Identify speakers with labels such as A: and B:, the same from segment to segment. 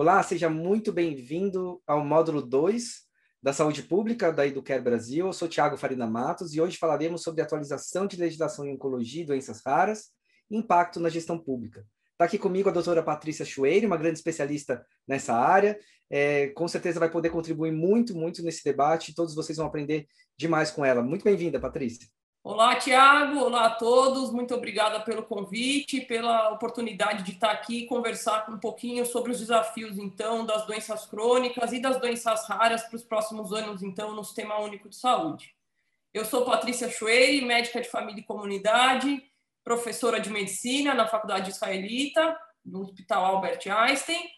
A: Olá, seja muito bem-vindo ao módulo 2 da Saúde Pública da Educare Brasil. Eu sou Tiago Farina Matos e hoje falaremos sobre atualização de legislação em oncologia e doenças raras e impacto na gestão pública. Está aqui comigo a doutora Patrícia Chueire, uma grande especialista nessa área. É, com certeza vai poder contribuir muito, muito nesse debate. Todos vocês vão aprender demais com ela. Muito bem-vinda, Patrícia.
B: Olá, Tiago. Olá a todos. Muito obrigada pelo convite, pela oportunidade de estar aqui e conversar um pouquinho sobre os desafios, então, das doenças crônicas e das doenças raras para os próximos anos, então, no Sistema Único de Saúde. Eu sou Patrícia Chuei, médica de família e comunidade, professora de medicina na Faculdade Israelita, no Hospital Albert Einstein,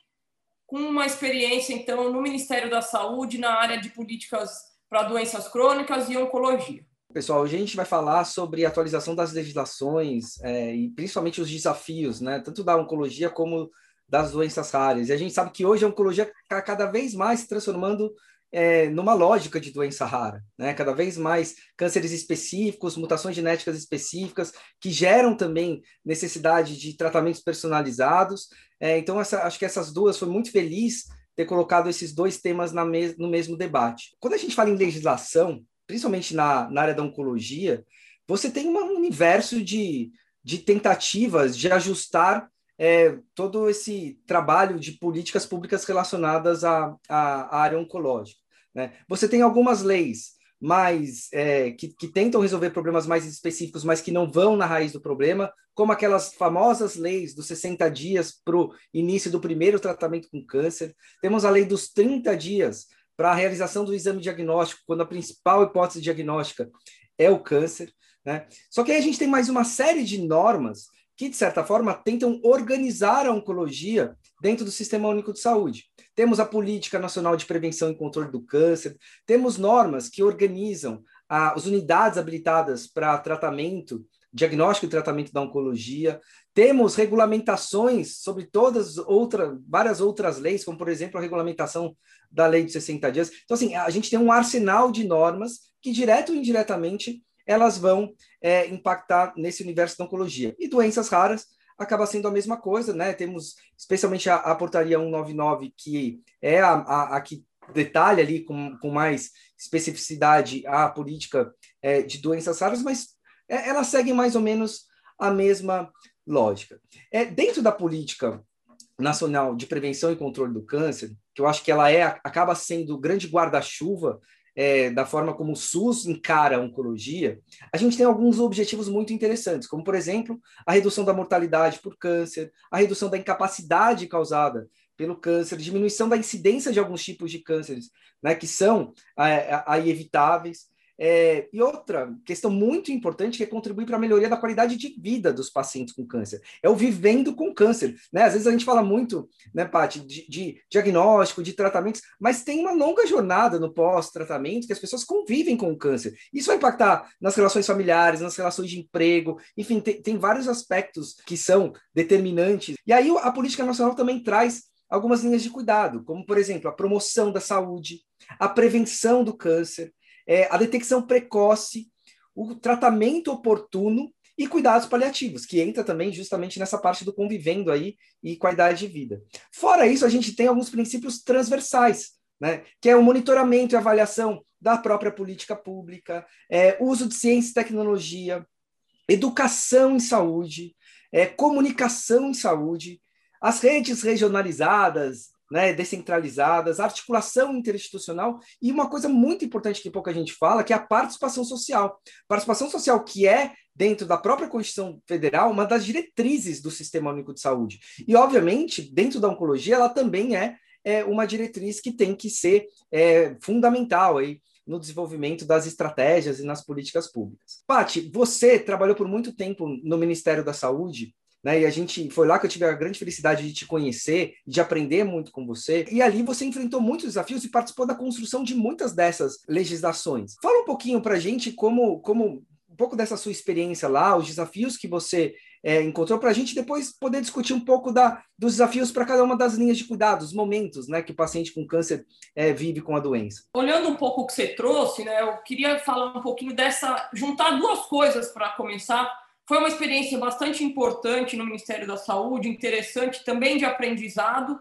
B: com uma experiência, então, no Ministério da Saúde na área de políticas para doenças crônicas e oncologia.
A: Pessoal, a gente vai falar sobre atualização das legislações é, e principalmente os desafios, né, tanto da oncologia como das doenças raras. E a gente sabe que hoje a oncologia está cada vez mais se transformando é, numa lógica de doença rara, né? Cada vez mais cânceres específicos, mutações genéticas específicas, que geram também necessidade de tratamentos personalizados. É, então, essa, acho que essas duas foi muito feliz ter colocado esses dois temas mes no mesmo debate. Quando a gente fala em legislação, principalmente na, na área da oncologia, você tem um universo de, de tentativas de ajustar é, todo esse trabalho de políticas públicas relacionadas à, à, área oncológica. Né? Você tem algumas leis mais é, que, que tentam resolver problemas mais específicos, mas que não vão na raiz do problema, como aquelas famosas leis dos 60 dias para o início do primeiro tratamento com câncer. Temos a lei dos 30 dias para a realização do exame diagnóstico, quando a principal hipótese diagnóstica é o câncer. Né? Só que aí a gente tem mais uma série de normas que, de certa forma, tentam organizar a oncologia dentro do Sistema Único de Saúde. Temos a Política Nacional de Prevenção e Controle do Câncer, temos normas que organizam as unidades habilitadas para tratamento, diagnóstico e tratamento da oncologia, temos regulamentações sobre todas outras, várias outras leis, como, por exemplo, a regulamentação da lei de 60 dias. Então, assim, a gente tem um arsenal de normas que, direto ou indiretamente, elas vão é, impactar nesse universo da oncologia. E doenças raras acaba sendo a mesma coisa, né? Temos especialmente a, a portaria 199, que é a, a, a, que detalha ali com, com mais especificidade a política é, de doenças raras, mas é, ela segue mais ou menos a mesma lógica. É, dentro da política nacional de prevenção e controle do câncer, que eu acho que ela é acaba sendo o grande guarda-chuva é, da forma como o SUS encara a oncologia, a gente tem alguns objetivos muito interessantes, como, por exemplo, a redução da mortalidade por câncer, a redução da incapacidade causada pelo câncer, diminuição da incidência de alguns tipos de cânceres, né, que são é, aí evitáveis, é, e outra questão muito importante que é contribuir para a melhoria da qualidade de vida dos pacientes com câncer. É o vivendo com câncer. Né? Às vezes a gente fala muito, né, Paty, de, de diagnóstico, de tratamentos, mas tem uma longa jornada no pós-tratamento que as pessoas convivem com o câncer. Isso vai impactar nas relações familiares, nas relações de emprego, enfim, tem, tem vários aspectos que são determinantes. E aí a política nacional também traz algumas linhas de cuidado, como, por exemplo, a promoção da saúde, a prevenção do câncer, é, a detecção precoce, o tratamento oportuno e cuidados paliativos, que entra também justamente nessa parte do convivendo aí e qualidade de vida. Fora isso, a gente tem alguns princípios transversais, né, que é o monitoramento e avaliação da própria política pública, é, uso de ciência e tecnologia, educação em saúde, é, comunicação em saúde, as redes regionalizadas, né, descentralizadas, articulação interinstitucional e uma coisa muito importante que pouca gente fala, que é a participação social. Participação social que é, dentro da própria Constituição Federal, uma das diretrizes do Sistema Único de Saúde. E, obviamente, dentro da oncologia, ela também é, é uma diretriz que tem que ser é, fundamental aí no desenvolvimento das estratégias e nas políticas públicas. Pati, você trabalhou por muito tempo no Ministério da Saúde né? E a gente foi lá que eu tive a grande felicidade de te conhecer, de aprender muito com você. E ali você enfrentou muitos desafios e participou da construção de muitas dessas legislações. Fala um pouquinho para gente como, como um pouco dessa sua experiência lá, os desafios que você é, encontrou para a gente depois poder discutir um pouco da, dos desafios para cada uma das linhas de cuidado, os momentos né, que o paciente com câncer é, vive com a doença.
B: Olhando um pouco o que você trouxe, né, eu queria falar um pouquinho dessa, juntar duas coisas para começar. Foi uma experiência bastante importante no Ministério da Saúde, interessante também de aprendizado.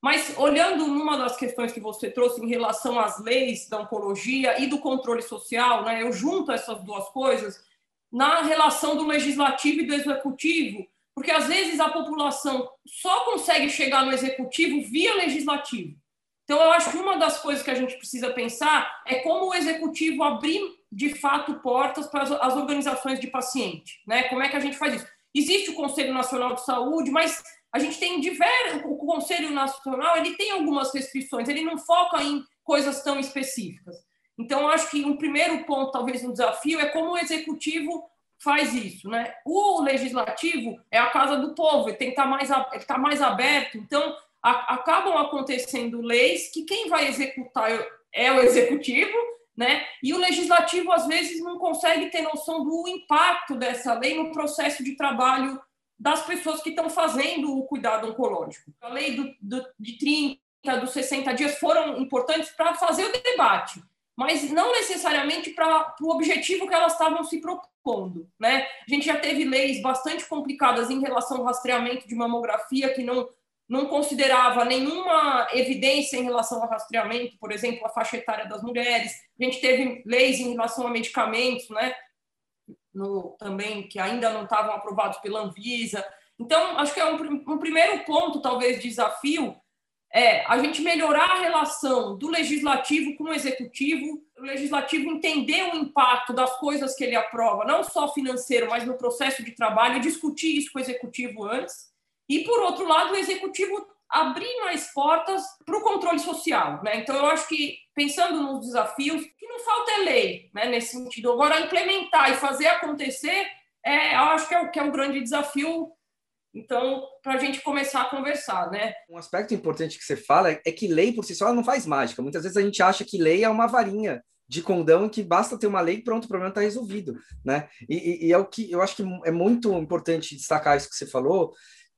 B: Mas olhando numa das questões que você trouxe em relação às leis da oncologia e do controle social, né, eu junto essas duas coisas na relação do legislativo e do executivo, porque às vezes a população só consegue chegar no executivo via legislativo. Então, eu acho que uma das coisas que a gente precisa pensar é como o executivo abrir de fato portas para as organizações de paciente, né? Como é que a gente faz isso? Existe o Conselho Nacional de Saúde, mas a gente tem diversos. O Conselho Nacional ele tem algumas restrições, ele não foca em coisas tão específicas. Então, acho que um primeiro ponto, talvez um desafio, é como o executivo faz isso, né? O legislativo é a casa do povo, ele tem que estar mais, ele está mais aberto. Então, a, acabam acontecendo leis que quem vai executar é o executivo, né? E o legislativo às vezes não consegue ter noção do impacto dessa lei no processo de trabalho das pessoas que estão fazendo o cuidado oncológico. A lei do, do, de 30, dos 60 dias foram importantes para fazer o debate, mas não necessariamente para o objetivo que elas estavam se propondo. Né? A gente já teve leis bastante complicadas em relação ao rastreamento de mamografia que não não considerava nenhuma evidência em relação ao rastreamento, por exemplo, a faixa etária das mulheres. A gente teve leis em relação a medicamentos, né? No, também que ainda não estavam aprovados pela Anvisa. Então, acho que é um, um primeiro ponto, talvez, desafio, é a gente melhorar a relação do legislativo com o executivo, o legislativo entender o impacto das coisas que ele aprova, não só financeiro, mas no processo de trabalho, discutir isso com o executivo antes e, por outro lado, o executivo abrir mais portas para o controle social. Né? Então, eu acho que, pensando nos desafios, que não falta é lei né, nesse sentido. Agora, implementar e fazer acontecer, é, eu acho que é, que é um grande desafio então, para a gente começar a conversar, né?
A: Um aspecto importante que você fala é que lei por si só não faz mágica. Muitas vezes a gente acha que lei é uma varinha de condão que basta ter uma lei e pronto, o problema está resolvido, né? E, e, é o que eu acho que é muito importante destacar isso que você falou,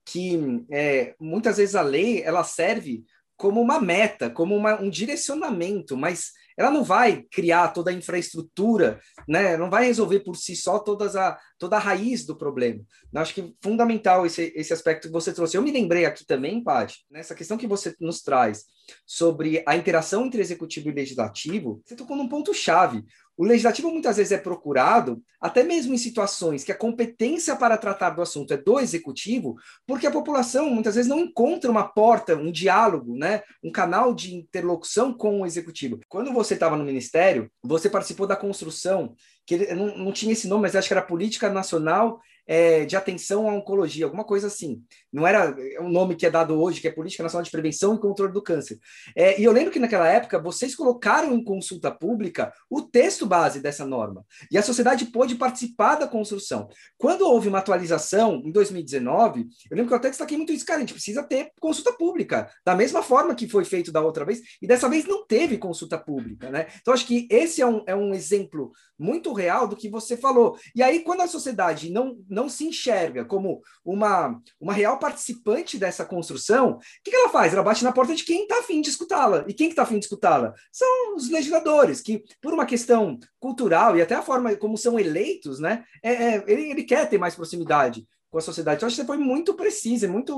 A: que é, muitas vezes a lei ela serve como uma meta, como uma, um direcionamento, mas ela não vai criar toda a infraestrutura, né? não vai resolver por si só todas a, toda a raiz do problema. Eu acho que fundamental esse, esse aspecto que você trouxe. Eu me lembrei aqui também, Paty, nessa questão que você nos traz sobre a interação entre executivo e legislativo, você tocou num ponto-chave. O legislativo muitas vezes é procurado, até mesmo em situações que a competência para tratar do assunto é do executivo, porque a população muitas vezes não encontra uma porta, um diálogo, né, um canal de interlocução com o executivo. Quando você estava no ministério, você participou da construção, que não, não tinha esse nome, mas acho que era Política Nacional é, de atenção à oncologia, alguma coisa assim. Não era um nome que é dado hoje, que é Política Nacional de Prevenção e Controle do Câncer. É, e eu lembro que naquela época vocês colocaram em consulta pública o texto base dessa norma. E a sociedade pôde participar da construção. Quando houve uma atualização, em 2019, eu lembro que eu até destaquei muito isso, cara, a gente precisa ter consulta pública, da mesma forma que foi feito da outra vez, e dessa vez não teve consulta pública, né? Então, acho que esse é um, é um exemplo muito real do que você falou. E aí, quando a sociedade não não se enxerga como uma, uma real participante dessa construção, o que, que ela faz? Ela bate na porta de quem está afim de escutá-la. E quem está afim de escutá-la? São os legisladores, que, por uma questão cultural e até a forma como são eleitos, né, é, é, ele, ele quer ter mais proximidade com a sociedade. Então, acho que você foi muito precisa, muito,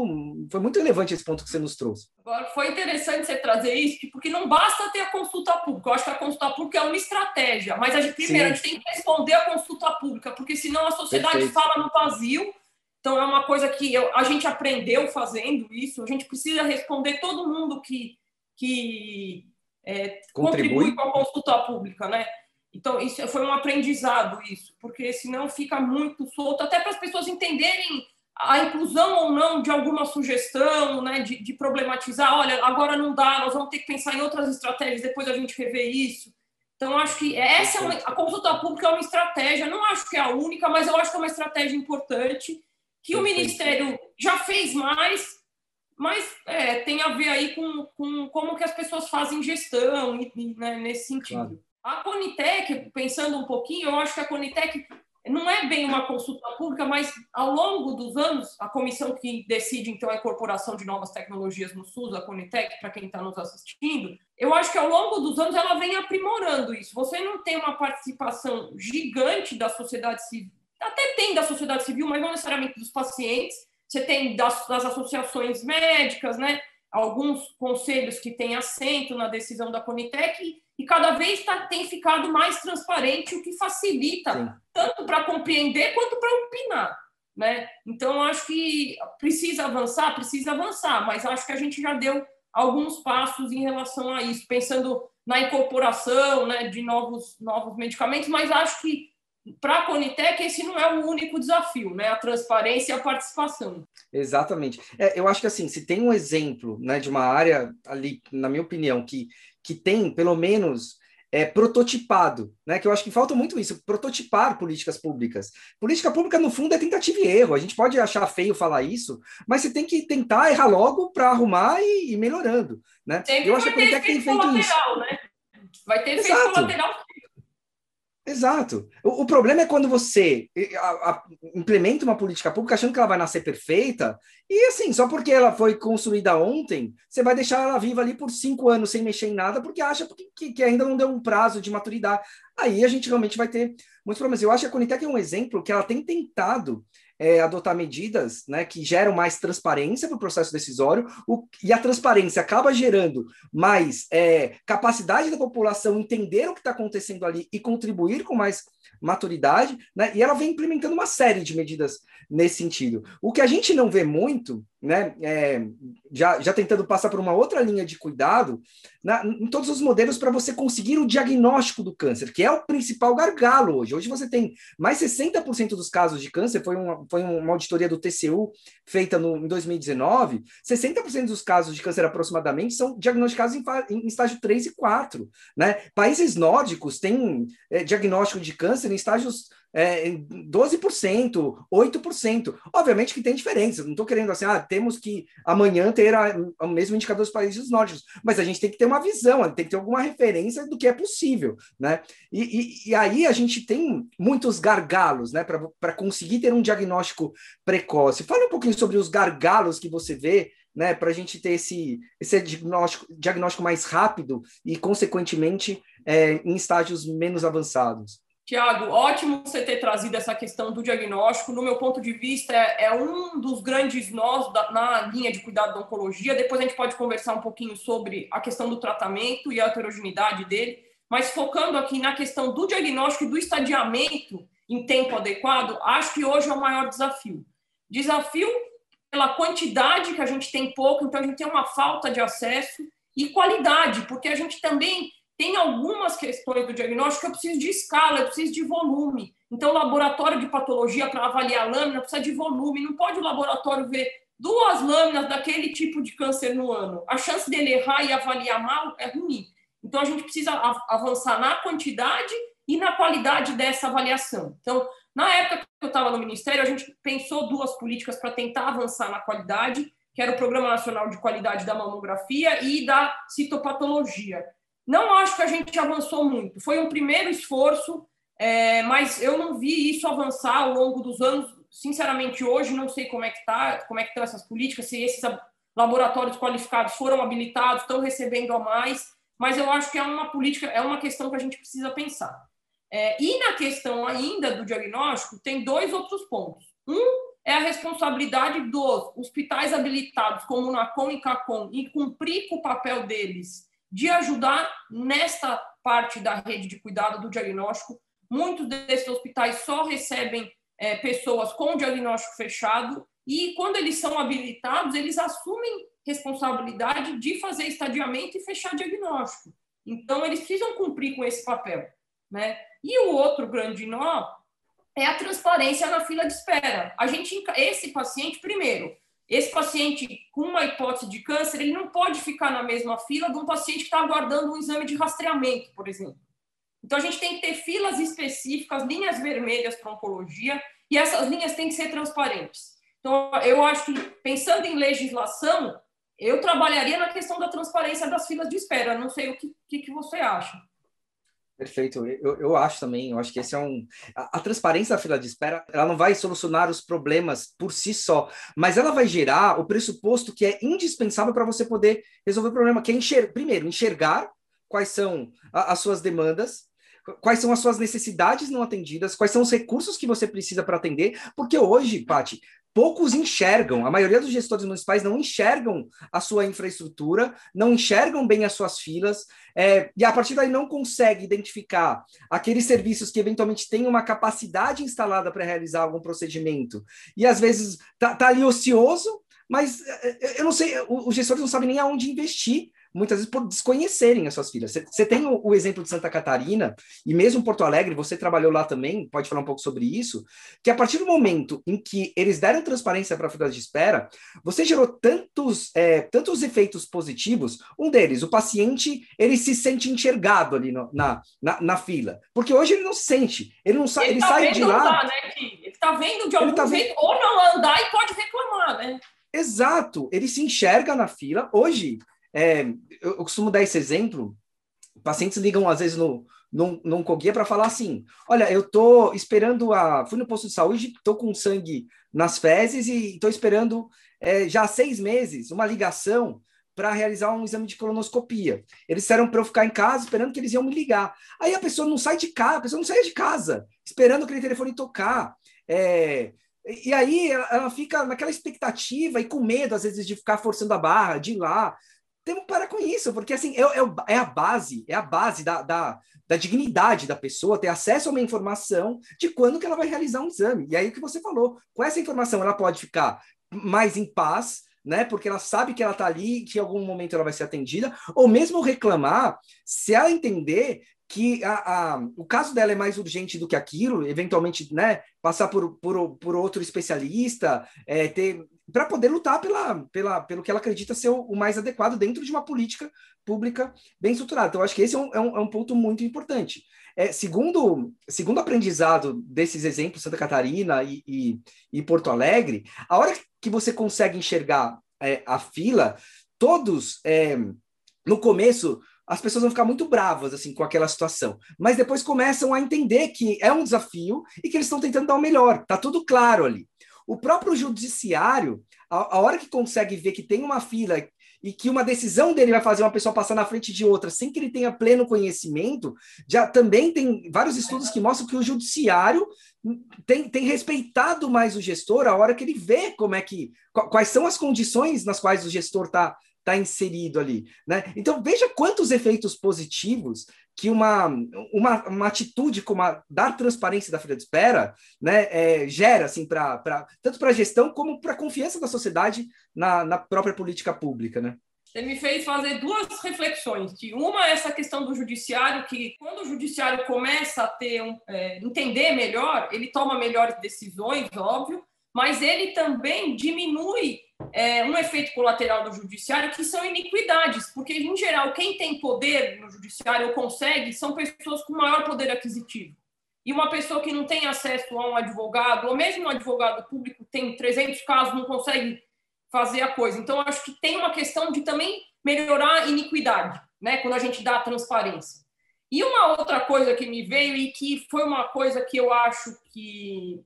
A: foi muito relevante esse ponto que você nos trouxe.
B: Agora, foi interessante você trazer isso, porque não basta ter a consulta pública. Eu acho que a consulta pública é uma estratégia, mas a gente, primeiro, Sim. a gente tem que responder a consulta pública, porque senão a sociedade Perfeito. fala no vazio. Então, é uma coisa que eu, a gente aprendeu fazendo isso. A gente precisa responder todo mundo que, que é, contribui. contribui com a consulta pública, né? Então, isso foi um aprendizado, isso, porque senão fica muito solto, até para as pessoas entenderem a inclusão ou não de alguma sugestão, né, de, de, problematizar, olha, agora não dá, nós vamos ter que pensar em outras estratégias, depois a gente rever isso. Então, acho que essa é uma, a consulta pública é uma estratégia, não acho que é a única, mas eu acho que é uma estratégia importante, que o Ministério já fez mais, mas é, tem a ver aí com, com como que as pessoas fazem gestão, né, nesse sentido. Claro. A Conitec, pensando um pouquinho, eu acho que a Conitec não é bem uma consulta pública, mas ao longo dos anos, a comissão que decide, então, a incorporação de novas tecnologias no SUS, a Conitec, para quem está nos assistindo, eu acho que ao longo dos anos ela vem aprimorando isso. Você não tem uma participação gigante da sociedade civil, até tem da sociedade civil, mas não necessariamente dos pacientes, você tem das, das associações médicas, né? alguns conselhos que têm assento na decisão da Conitec e cada vez tá, tem ficado mais transparente, o que facilita Sim. tanto para compreender quanto para opinar. Né? Então, acho que precisa avançar, precisa avançar, mas acho que a gente já deu alguns passos em relação a isso, pensando na incorporação né, de novos, novos medicamentos, mas acho que para a Conitec esse não é o único desafio, né? A transparência e a participação.
A: Exatamente. É, eu acho que assim, se tem um exemplo né, de uma área ali, na minha opinião, que, que tem pelo menos é, prototipado, né? Que eu acho que falta muito isso, prototipar políticas públicas. Política pública, no fundo, é tentativa e erro. A gente pode achar feio falar isso, mas você tem que tentar errar logo para arrumar e ir melhorando. Né?
B: Sempre eu acho que a Politec tem feito isso. Né? Vai ter efeito Exato. colateral
A: Exato. O, o, problema é quando você a, a, implementa uma política pública achando que ela vai nascer perfeita, e assim, só porque ela foi construída ontem, você vai deixar ela viva ali por cinco anos sem mexer em nada, porque acha que, que ainda não deu um prazo de maturidade. Aí a gente realmente vai ter muitos problemas. Eu acho que a Conitec é um exemplo que ela tem tentado é, adotar medidas né, que geram mais transparência para o processo decisório, o, e a transparência acaba gerando mais é, capacidade da população entender o que está acontecendo ali e contribuir com mais maturidade, né? E ela vem implementando uma série de medidas nesse sentido. O que a gente não vê muito, né? É, já, já tentando passar por uma outra linha de cuidado, na, em todos os modelos para você conseguir o diagnóstico do câncer, que é o principal gargalo hoje. Hoje você tem mais 60% dos casos de câncer, foi uma, foi uma auditoria do TCU feita no, em 2019, 60% dos casos de câncer aproximadamente são diagnosticados em, em estágio 3 e 4. Né? Países nórdicos têm é, diagnóstico de câncer em estágios é, 12%, 8%. Obviamente que tem diferença, não estou querendo assim, ah, temos que amanhã ter a, o mesmo indicador dos países nórdicos, mas a gente tem que ter uma visão, tem que ter alguma referência do que é possível, né? E, e, e aí a gente tem muitos gargalos, né, para conseguir ter um diagnóstico precoce. Fala um pouquinho sobre os gargalos que você vê né, para a gente ter esse, esse diagnóstico, diagnóstico mais rápido e, consequentemente, é, em estágios menos avançados.
B: Tiago, ótimo você ter trazido essa questão do diagnóstico. No meu ponto de vista, é, é um dos grandes nós da, na linha de cuidado da oncologia. Depois a gente pode conversar um pouquinho sobre a questão do tratamento e a heterogeneidade dele. Mas focando aqui na questão do diagnóstico e do estadiamento em tempo adequado, acho que hoje é o maior desafio. Desafio pela quantidade que a gente tem pouco, então a gente tem uma falta de acesso e qualidade, porque a gente também tem algumas questões do diagnóstico que eu preciso de escala, eu preciso de volume. Então, o laboratório de patologia para avaliar a lâmina precisa de volume. Não pode o laboratório ver duas lâminas daquele tipo de câncer no ano. A chance dele errar e avaliar mal é ruim. Então, a gente precisa avançar na quantidade e na qualidade dessa avaliação. Então, na época que eu estava no Ministério, a gente pensou duas políticas para tentar avançar na qualidade, que era o Programa Nacional de Qualidade da Mamografia e da Citopatologia. Não acho que a gente avançou muito. Foi um primeiro esforço, é, mas eu não vi isso avançar ao longo dos anos. Sinceramente, hoje não sei como é que tá, como é que estão essas políticas, se esses laboratórios qualificados foram habilitados, estão recebendo a mais, mas eu acho que é uma política, é uma questão que a gente precisa pensar. É, e na questão ainda do diagnóstico, tem dois outros pontos. Um é a responsabilidade dos hospitais habilitados, como o NACOM e CACOM, em cumprir com o papel deles de ajudar nesta parte da rede de cuidado do diagnóstico. Muitos desses hospitais só recebem é, pessoas com diagnóstico fechado e, quando eles são habilitados, eles assumem responsabilidade de fazer estadiamento e fechar diagnóstico. Então, eles precisam cumprir com esse papel. Né? E o outro grande nó é a transparência na fila de espera. A gente, esse paciente, primeiro, esse paciente com uma hipótese de câncer, ele não pode ficar na mesma fila de um paciente que está aguardando um exame de rastreamento, por exemplo. Então, a gente tem que ter filas específicas, linhas vermelhas para oncologia, e essas linhas têm que ser transparentes. Então, eu acho que, pensando em legislação, eu trabalharia na questão da transparência das filas de espera. Não sei o que, que, que você acha.
A: Perfeito, eu, eu acho também, eu acho que esse é um. A, a, transparência da fila de espera, ela não vai solucionar os problemas por si só, mas ela vai gerar o pressuposto que é indispensável para você poder resolver o problema, que é enxer... primeiro, enxergar quais são a, as suas demandas, quais são as suas necessidades não atendidas, quais são os recursos que você precisa para atender, porque hoje, Pati, poucos enxergam, a maioria dos gestores municipais não enxergam a sua infraestrutura, não enxergam bem as suas filas, é, e a partir daí não consegue identificar aqueles serviços que eventualmente têm uma capacidade instalada para realizar algum procedimento, e às vezes tá, tá ali ocioso, mas é, é, eu não sei, os gestores não sabem nem aonde investir muitas vezes por desconhecerem as suas filhas. Você tem o, o, exemplo de Santa Catarina, e mesmo Porto Alegre, você trabalhou lá também, pode falar um pouco sobre isso, que a partir do momento em que eles deram transparência para filas de espera, você gerou tantos, é, tantos efeitos positivos. Um deles, o paciente, ele se sente enxergado ali no, na, na, na, fila, porque hoje ele não se sente, ele não sai, ele, ele tá sai de lá... Andar,
B: né, ele está vendo de algum tá jeito, vendo... ou não andar e pode reclamar, né?
A: Exato, ele se enxerga na fila. Hoje, é, eu, costumo dar esse exemplo. Pacientes ligam às vezes no, num, num Coguia para falar assim: olha, eu tô esperando a. Fui no posto de saúde, tô com sangue nas fezes e estou esperando é, já há seis meses uma ligação para realizar um exame de colonoscopia. Eles disseram para eu ficar em casa esperando que eles iam me ligar. Aí a pessoa não sai de casa, a pessoa não sai de casa, esperando aquele telefone tocar. É, e aí ela fica naquela expectativa e com medo, às vezes, de ficar forçando a barra, de ir lá temos que parar com isso, porque assim, é, é, a base, é a base da, da, da, dignidade da pessoa ter acesso a uma informação de quando que ela vai realizar um exame. E aí o que você falou, com essa informação ela pode ficar mais em paz, né? Porque ela sabe que ela está ali, que em algum momento ela vai ser atendida, ou mesmo reclamar, se ela entender que a, a, o caso dela é mais urgente do que aquilo, eventualmente, né, passar por, por, por outro especialista, é, ter para poder lutar pela, pela, pelo que ela acredita ser o, o, mais adequado dentro de uma política pública bem estruturada. Então, acho que esse é um, é um, é um ponto muito importante. É, segundo, segundo aprendizado desses exemplos, Santa Catarina e, e, e Porto Alegre, a hora que você consegue enxergar é, a fila, todos, é, no começo, as pessoas vão ficar muito bravas assim com aquela situação, mas depois começam a entender que é um desafio e que eles estão tentando dar o melhor. Tá tudo claro ali. O próprio judiciário, a, a hora que consegue ver que tem uma fila e que uma decisão dele vai fazer uma pessoa passar na frente de outra sem que ele tenha pleno conhecimento, já também tem vários estudos que mostram que o judiciário tem, tem respeitado mais o gestor a hora que ele vê como é que quais são as condições nas quais o gestor está tá inserido ali, né? Então veja quantos efeitos positivos que uma, uma, uma atitude como a dar transparência da fila de espera né, é, gera, assim, pra, pra, tanto para a gestão como para a confiança da sociedade na, na própria política pública. Né?
B: Você me fez fazer duas reflexões. De uma, essa questão do judiciário, que quando o judiciário começa a ter um, é, entender melhor, ele toma melhores decisões, óbvio, mas ele também diminui é, um efeito colateral do judiciário que são iniquidades, porque, em geral, quem tem poder no judiciário ou consegue são pessoas com maior poder aquisitivo. E uma pessoa que não tem acesso a um advogado, ou mesmo um advogado público tem 300 casos, não consegue fazer a coisa. Então, acho que tem uma questão de também melhorar a iniquidade, né, quando a gente dá a transparência. E uma outra coisa que me veio e que foi uma coisa que eu acho que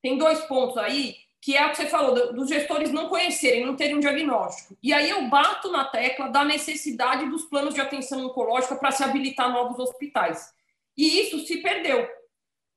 B: tem dois pontos aí, que é o que você falou, dos gestores não conhecerem, não terem um diagnóstico. E aí eu bato na tecla da necessidade dos planos de atenção oncológica para se habilitar novos hospitais. E isso se perdeu.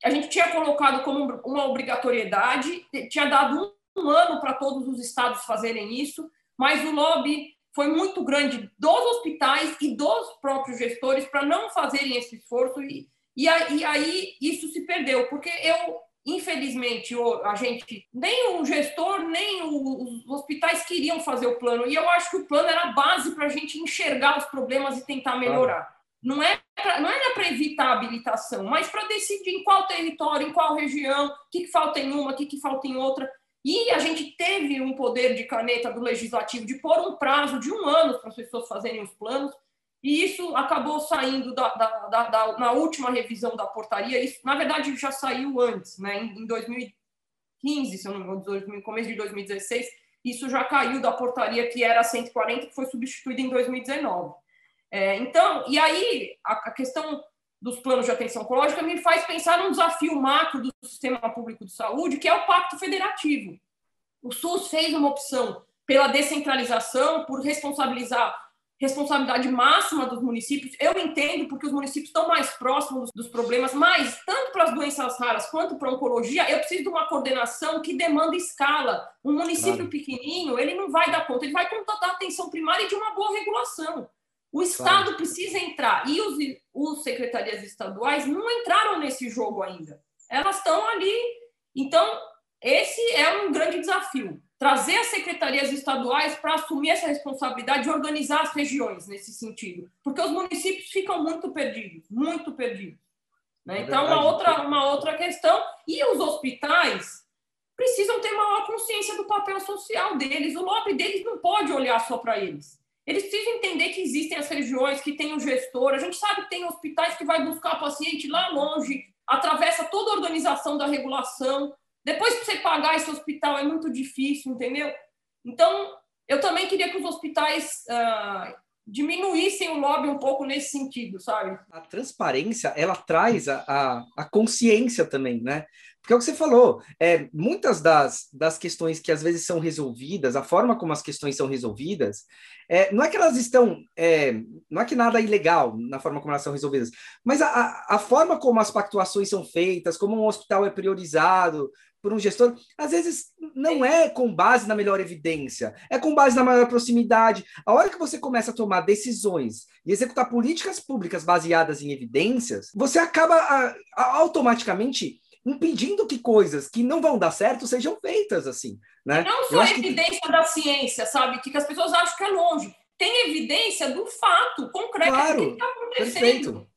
B: A gente tinha colocado como uma obrigatoriedade, tinha dado um ano para todos os estados fazerem isso, mas o lobby foi muito grande dos hospitais e dos próprios gestores para não fazerem esse esforço e, e, aí isso se perdeu, porque eu infelizmente, a gente, nem o gestor, nem os hospitais queriam fazer o plano. E eu acho que o plano era a base para a gente enxergar os problemas e tentar melhorar. Não é pra, não era para evitar a habilitação, mas para decidir em qual território, em qual região, o que, que falta em uma, o que, que falta em outra. E a gente teve um poder de caneta do legislativo de pôr um prazo de um ano para as pessoas fazerem os planos. E isso acabou saindo da, da, da, da, na última revisão da portaria. Isso, na verdade, já saiu antes, né? em, em 2015, se eu não me engano, no começo de 2016, isso já caiu da portaria que era 140, que foi substituída em 2019. É, então, e aí a, a questão dos planos de atenção oncológica me faz pensar num desafio macro do sistema público de saúde, que é o pacto federativo. O SUS fez uma opção pela descentralização, por responsabilizar responsabilidade máxima dos municípios. Eu entendo porque os municípios estão mais próximos dos problemas, mas tanto para as doenças raras quanto para a oncologia, eu preciso de uma coordenação que demanda escala. Um município claro. pequenininho, ele não vai dar conta, ele vai contar da atenção primária e de uma boa regulação. O Estado claro. precisa entrar e os, os secretarias estaduais não entraram nesse jogo ainda. Elas estão ali. Então, esse é um grande desafio trazer as secretarias estaduais para assumir essa responsabilidade de organizar as regiões nesse sentido, porque os municípios ficam muito perdidos, muito perdidos. Né? É então, uma outra, uma outra questão. E os hospitais precisam ter maior consciência do papel social deles. O lobby deles não pode olhar só para eles. Eles precisam entender que existem as regiões, que tem o gestor. A gente sabe que tem hospitais que vai buscar paciente lá longe, atravessa toda a organização da regulação, depois, para você pagar esse hospital é muito difícil, entendeu? Então, eu também queria que os hospitais uh, diminuíssem o lobby um pouco nesse sentido, sabe?
A: A transparência, ela traz a, a, a consciência também, né? Porque é o que você falou, é, muitas das, das questões que às vezes são resolvidas, a forma como as questões são resolvidas, é, não é que elas estão, é, não é que nada é ilegal na forma como elas são resolvidas, mas a, a forma como as pactuações são feitas, como um hospital é priorizado, por um gestor, às vezes não é com base na melhor evidência, é com base na maior proximidade. A hora que você começa a tomar decisões e executar políticas públicas baseadas em evidências, você acaba a, a, automaticamente impedindo que coisas que não vão dar certo sejam feitas assim, né?
B: não só evidência que... da ciência, sabe, que as pessoas acham que é longe. Tem evidência do fato concreto claro, que está acontecendo. Perfeito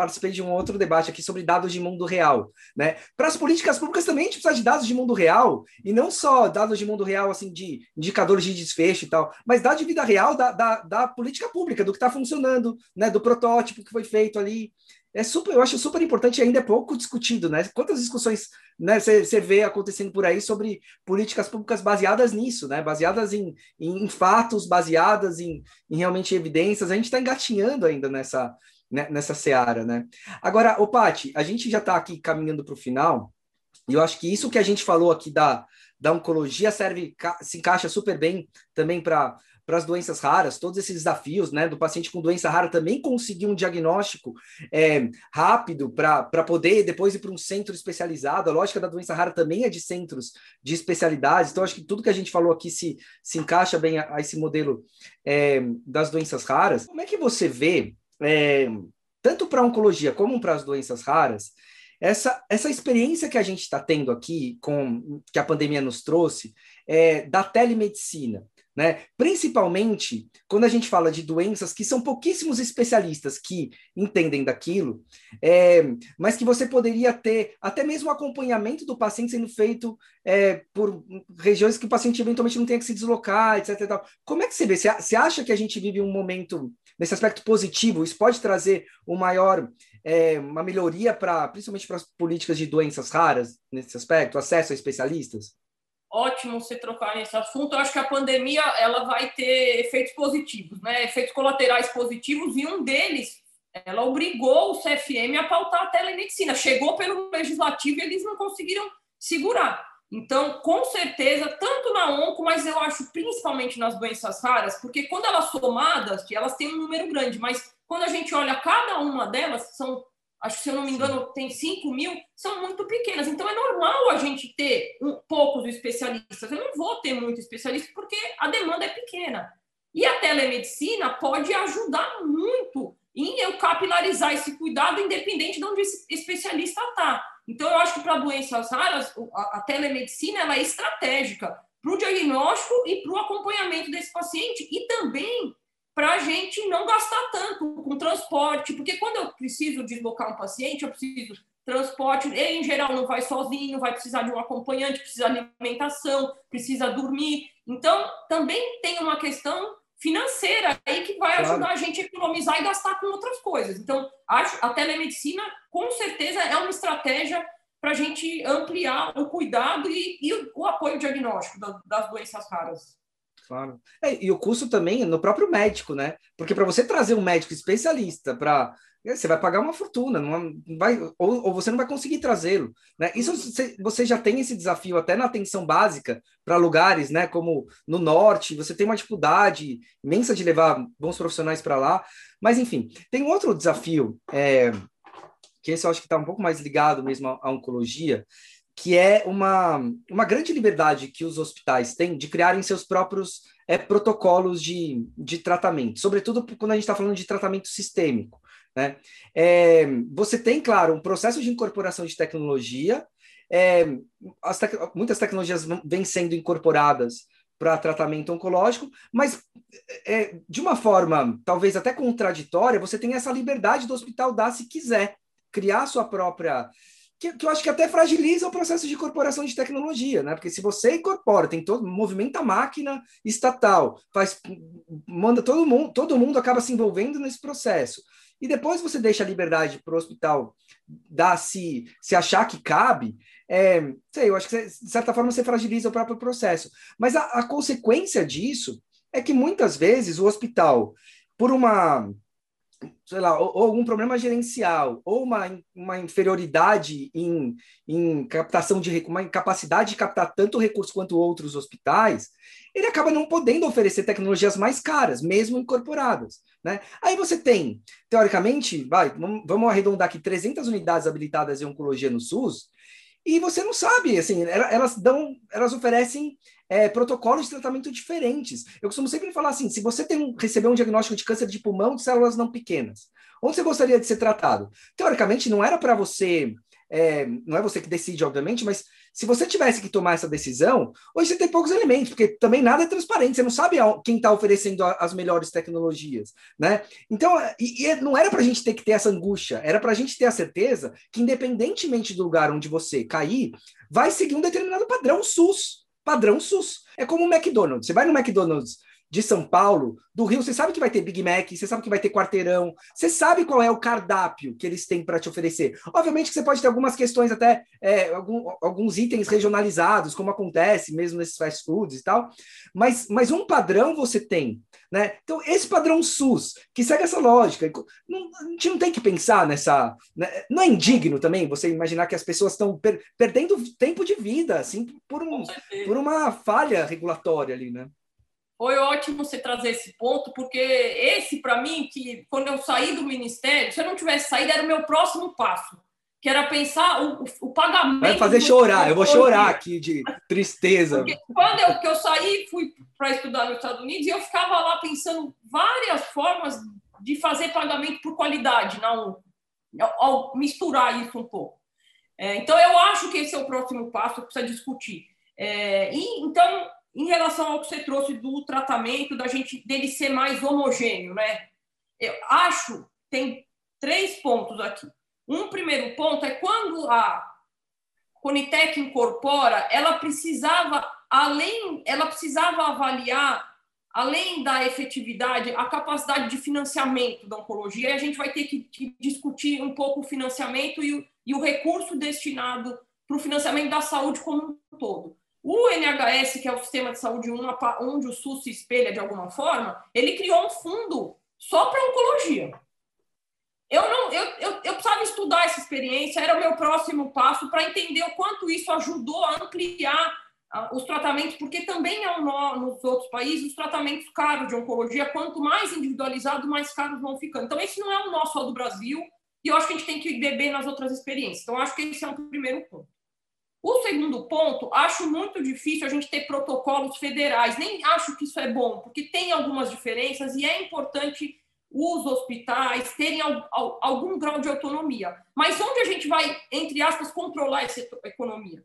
A: participei de um outro debate aqui sobre dados de mundo real, né? Para as políticas públicas também a gente precisa de dados de mundo real, e não só dados de mundo real, assim, de indicadores de desfecho e tal, mas dados de vida real da, da, da política pública, do que está funcionando, né? Do protótipo que foi feito ali. É super, eu acho super importante e ainda é pouco discutido, né? Quantas discussões né, você vê acontecendo por aí sobre políticas públicas baseadas nisso, né? Baseadas em, em, fatos, baseadas em, em realmente evidências. A gente está engatinhando ainda nessa, né, nessa seara, né? Agora, o Pati, a gente já está aqui caminhando para o final, e eu acho que isso que a gente falou aqui da, da oncologia serve, se encaixa super bem também para para as doenças raras, todos esses desafios, né, do paciente com doença rara também conseguir um diagnóstico é, rápido para poder depois ir para um centro especializado. A lógica da doença rara também é de centros de especialidades. Então, acho que tudo que a gente falou aqui se, se encaixa bem a, a esse modelo é, das doenças raras. Como é que você vê é, tanto para a oncologia como para as doenças raras, essa, essa experiência que a gente está tendo aqui, com que a pandemia nos trouxe, é, da telemedicina, né? Principalmente quando a gente fala de doenças que são pouquíssimos especialistas que entendem daquilo, é, mas que você poderia ter até mesmo acompanhamento do paciente sendo feito é, por regiões que o paciente eventualmente não tenha que se deslocar, etc. Como é que você vê? Você acha que a gente vive um momento nesse aspecto positivo? Isso pode trazer um maior é, uma melhoria para principalmente para as políticas de doenças raras nesse aspecto, acesso a especialistas?
B: Ótimo você trocar nesse assunto. Eu acho que a pandemia ela vai ter efeitos positivos, né? Efeitos colaterais positivos e um deles, ela obrigou o CFM a pautar a telemedicina. Chegou pelo legislativo e eles não conseguiram segurar. Então, com certeza, tanto na onco, mas eu acho principalmente nas doenças raras, porque quando elas somadas, elas têm um número grande, mas quando a gente olha cada uma delas, são acho que se eu não me engano tem 5 mil, são muito pequenas. Então é normal a gente ter um, poucos especialistas. Eu não vou ter muito especialista porque a demanda é pequena. E a telemedicina pode ajudar muito em eu capilarizar esse cuidado, independente de onde esse especialista está. Então, eu acho que para doenças raras, a, a telemedicina ela é estratégica para o diagnóstico e para o acompanhamento desse paciente e também para a gente não gastar tanto com transporte, porque quando eu preciso deslocar um paciente, eu preciso transporte, ele em geral não vai sozinho, vai precisar de um acompanhante, precisa de alimentação, precisa dormir. Então, também tem uma questão financeira aí que vai claro. ajudar a gente a economizar e gastar com outras coisas. Então, acho a telemedicina com certeza é uma estratégia para a gente ampliar o cuidado e, e o, o apoio diagnóstico das doenças raras.
A: Claro. É, e o custo também no próprio médico, né? Porque para você trazer um médico especialista para você vai pagar uma fortuna, não vai, ou, ou você não vai conseguir trazê-lo. Né? Isso você, já tem esse desafio até na atenção básica para lugares, né, como no norte, você tem uma dificuldade imensa de levar bons profissionais para lá. Mas, enfim, tem outro desafio, é, que esse eu acho que está um pouco mais ligado mesmo à, à oncologia, que é uma, uma grande liberdade que os hospitais têm de criarem seus próprios é, protocolos de, de tratamento, sobretudo quando a gente está falando de tratamento sistêmico. Né? É, você tem, claro, um processo de incorporação de tecnologia, é, tec muitas tecnologias vêm sendo incorporadas para tratamento oncológico, mas é, de uma forma talvez até contraditória, você tem essa liberdade do hospital dar se quiser criar sua própria que, que, eu acho que até fragiliza o processo de incorporação de tecnologia, né? Porque se você incorpora, tem todo movimenta a máquina estatal, faz manda todo mundo, todo mundo acaba se envolvendo nesse processo. E depois você deixa a liberdade para o hospital dar se se achar que cabe, é, sei, eu acho que de certa forma você fragiliza o próprio processo. Mas a, a consequência disso é que muitas vezes o hospital, por uma sei lá, ou, ou, algum problema gerencial, ou uma, uma inferioridade em, em captação de uma incapacidade de captar tanto recurso quanto outros hospitais, ele acaba não podendo oferecer tecnologias mais caras, mesmo incorporadas. Né? Aí você tem, teoricamente, vai, vamos arredondar aqui, 300 unidades habilitadas em oncologia no SUS, e você não sabe, assim, elas dão, elas oferecem é, protocolos de tratamento diferentes. Eu costumo sempre falar assim: se você tem um, receber um diagnóstico de câncer de pulmão de células não pequenas, onde você gostaria de ser tratado? Teoricamente, não era para você, é, não é você que decide, obviamente, mas se você tivesse que tomar essa decisão, hoje você tem poucos elementos, porque também nada é transparente, você não sabe quem está oferecendo as melhores tecnologias, né? Então, e, e não era para a gente ter que ter essa angústia, era para a gente ter a certeza que, independentemente do lugar onde você cair, vai seguir um determinado padrão SUS padrão SUS. É como o McDonald's. Você vai no McDonald's de São Paulo, do Rio, você sabe que vai ter Big Mac, você sabe que vai ter quarteirão, você sabe qual é o cardápio que eles têm para te oferecer. Obviamente que você pode ter algumas questões, até é, algum, alguns itens regionalizados, como acontece mesmo nesses fast foods e tal, mas, mas um padrão você tem. Né? Então, esse padrão SUS, que segue essa lógica, não, a gente não tem que pensar nessa. Né? Não é indigno também você imaginar que as pessoas estão per, perdendo tempo de vida, assim, por, um, por uma falha regulatória ali, né?
B: Foi ótimo você trazer esse ponto, porque esse, para mim, que quando eu saí do ministério, se eu não tivesse saído, era o meu próximo passo, que era pensar o, o pagamento.
A: Vai fazer chorar, eu vou chorar aqui de tristeza. Porque
B: quando eu, que eu saí, fui para estudar nos Estados Unidos e eu ficava lá pensando várias formas de fazer pagamento por qualidade, não, ao misturar isso um pouco. É, então, eu acho que esse é o próximo passo que precisa discutir. É, e, então, em relação ao que você trouxe do tratamento, da gente dele ser mais homogêneo, né? Eu acho tem três pontos aqui. Um primeiro ponto é quando a Conitec incorpora, ela precisava além, ela precisava avaliar além da efetividade, a capacidade de financiamento da oncologia. E a gente vai ter que, que discutir um pouco o financiamento e o, e o recurso destinado para o financiamento da saúde como um todo. O NHS, que é o Sistema de Saúde 1, onde o SUS se espelha de alguma forma, ele criou um fundo só para oncologia. Eu não, eu, eu, eu precisava estudar essa experiência, era o meu próximo passo para entender o quanto isso ajudou a ampliar os tratamentos, porque também é um nó nos outros países, os tratamentos caros de oncologia, quanto mais individualizado, mais caros vão ficando. Então, esse não é um nó só do Brasil, e eu acho que a gente tem que beber nas outras experiências. Então, acho que esse é um primeiro ponto. O segundo ponto, acho muito difícil a gente ter protocolos federais. Nem acho que isso é bom, porque tem algumas diferenças e é importante os hospitais terem algum grau de autonomia. Mas onde a gente vai, entre aspas, controlar essa economia,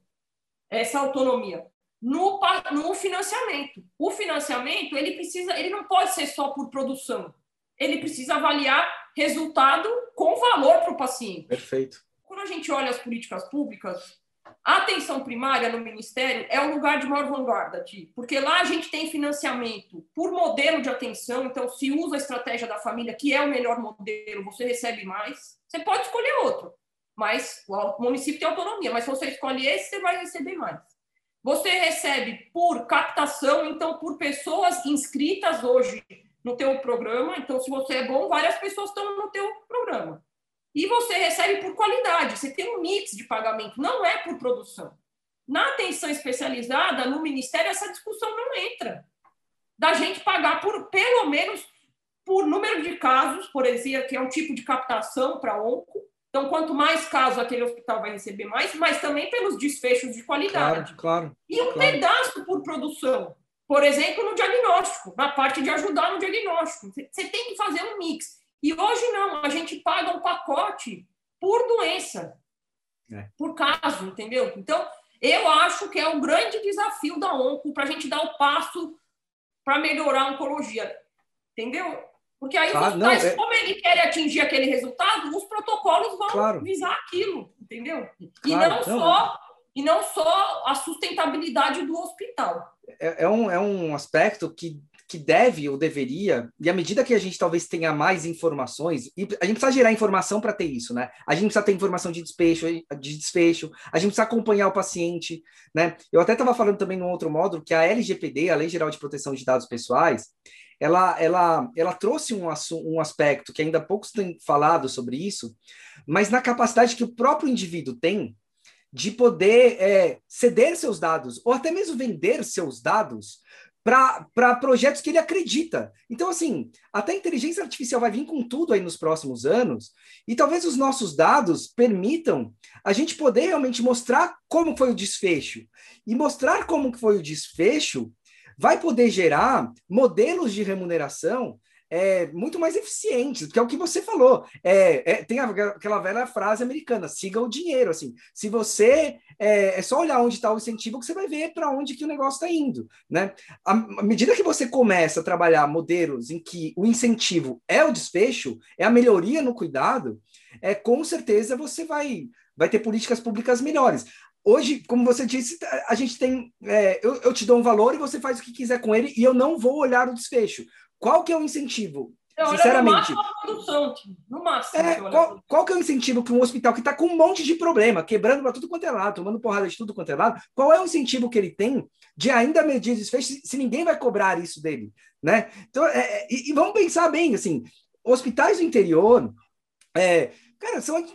B: essa autonomia? No, no financiamento. O financiamento, ele precisa, ele não pode ser só por produção. Ele precisa avaliar resultado com valor para o paciente.
A: Perfeito.
B: Quando a gente olha as políticas públicas, a atenção primária no Ministério é o lugar de maior vanguarda, Ti, porque lá a gente tem financiamento por modelo de atenção, então se usa a estratégia da família, que é o melhor modelo, você recebe mais. Você pode escolher outro, mas o município tem autonomia, mas se você escolhe esse, você vai receber mais. Você recebe por captação, então por pessoas inscritas hoje no teu programa. Então, se você é bom, várias pessoas estão no teu programa. E você recebe por qualidade. Você tem um mix de pagamento, não é por produção. Na atenção especializada, no Ministério, essa discussão não entra. Da gente pagar por, pelo menos, por número de casos, por exemplo, que é um tipo de captação para onco. Então, quanto mais casos aquele hospital vai receber mais, mas também pelos desfechos de qualidade.
A: Claro, claro.
B: E um
A: claro.
B: pedaço por produção. Por exemplo, no diagnóstico, na parte de ajudar no diagnóstico. Você tem que fazer um mix. E hoje não, a gente paga um pacote por doença, é. por caso, entendeu? Então, eu acho que é um grande desafio da ONCO para a gente dar o passo para melhorar a oncologia, entendeu? Porque aí claro, hospitais, é... como ele quer atingir aquele resultado, os protocolos vão claro. visar aquilo, entendeu? Claro, e não, não, só e não só a sustentabilidade do hospital.
A: É, é, um, é um aspecto que, que deve ou deveria, e à medida que a gente talvez tenha mais informações, e a gente precisa gerar informação para ter isso, né? A gente precisa ter informação de desfecho, de desfecho, a gente precisa acompanhar o paciente, né? Eu até estava falando também num outro módulo que a LGPD, a Lei Geral de Proteção de Dados Pessoais, ela, ela, ela trouxe um, um aspecto que ainda poucos têm falado sobre isso, mas na capacidade que o próprio indivíduo tem de poder é, ceder seus dados, ou até mesmo vender seus dados para projetos que ele acredita. Então, assim, até a inteligência artificial vai vir com tudo aí nos próximos anos, e talvez os nossos dados permitam a gente poder realmente mostrar como foi o desfecho. E mostrar como foi o desfecho vai poder gerar modelos de remuneração é, muito mais eficientes, que é o que você falou. É, é, tem aquela velha frase americana: siga o dinheiro. Assim, se você é, é só olhar onde está o incentivo que você vai ver para onde que o negócio está indo, né? À, medida que você começa a trabalhar modelos em que o incentivo é o desfecho, é a melhoria no cuidado, é com certeza você vai vai ter políticas públicas melhores hoje, como você disse, a gente tem. É, eu, eu, te dou um valor e você faz o que quiser com ele, e eu não vou olhar o desfecho. Qual que é o incentivo?
B: Eu Sinceramente. No máximo, produção, no máximo.
A: É, qual, qual que é o incentivo para um hospital que está com um monte de problema, quebrando para tudo quanto é lado, tomando porrada de tudo quanto é lado? Qual é o incentivo que ele tem de ainda medir desfecho se, se ninguém vai cobrar isso dele? Né? Então, é, é e, e, vamos pensar bem, assim, hospitais do interior, é, cara, são,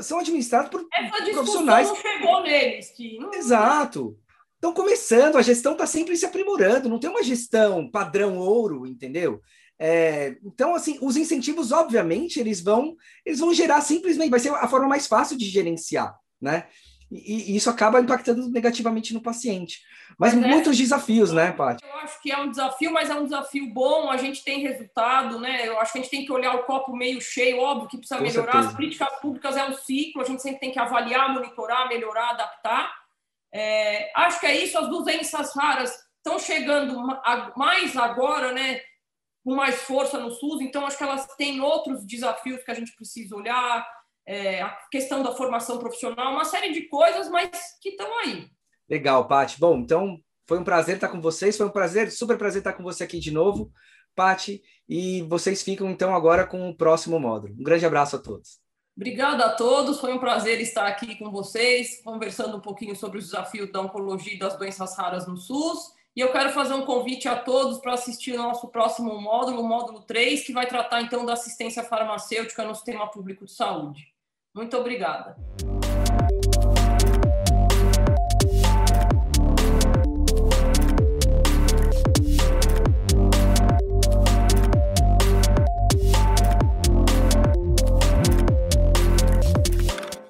A: são administrados por
B: Essa
A: profissionais.
B: Não chegou neles, que.
A: Exato estão começando, a gestão está sempre se aprimorando, não tem uma gestão padrão ouro, entendeu? É, então, assim, os incentivos, obviamente, eles vão, eles vão gerar simplesmente, vai ser a forma mais fácil de gerenciar, né? E, e isso acaba impactando negativamente no paciente. Mas, mas é. muitos é, desafios, né, Paty?
B: Eu acho que é um desafio, mas é um desafio bom, a gente tem resultado, né? Eu acho que a gente tem que olhar o copo meio cheio, óbvio que precisa Com melhorar. Certeza. As políticas públicas é um ciclo, a gente sempre tem que avaliar, monitorar, melhorar, adaptar. É, acho que é isso, as doenças raras estão chegando mais agora, né? Com mais força no SUS, então acho que elas têm outros desafios que a gente precisa olhar, é, a questão da formação profissional, uma série de coisas, mas que estão aí.
A: Legal, Paty. Bom, então foi um prazer estar com vocês, foi um prazer, super prazer estar com você aqui de novo, Paty, e vocês ficam então agora com o próximo módulo. Um grande abraço a todos.
B: Obrigada a todos, foi um prazer estar aqui com vocês, conversando um pouquinho sobre os desafios da oncologia e das doenças raras no SUS. E eu quero fazer um convite a todos para assistir o nosso próximo módulo, o módulo 3, que vai tratar então da assistência farmacêutica no sistema público de saúde. Muito obrigada.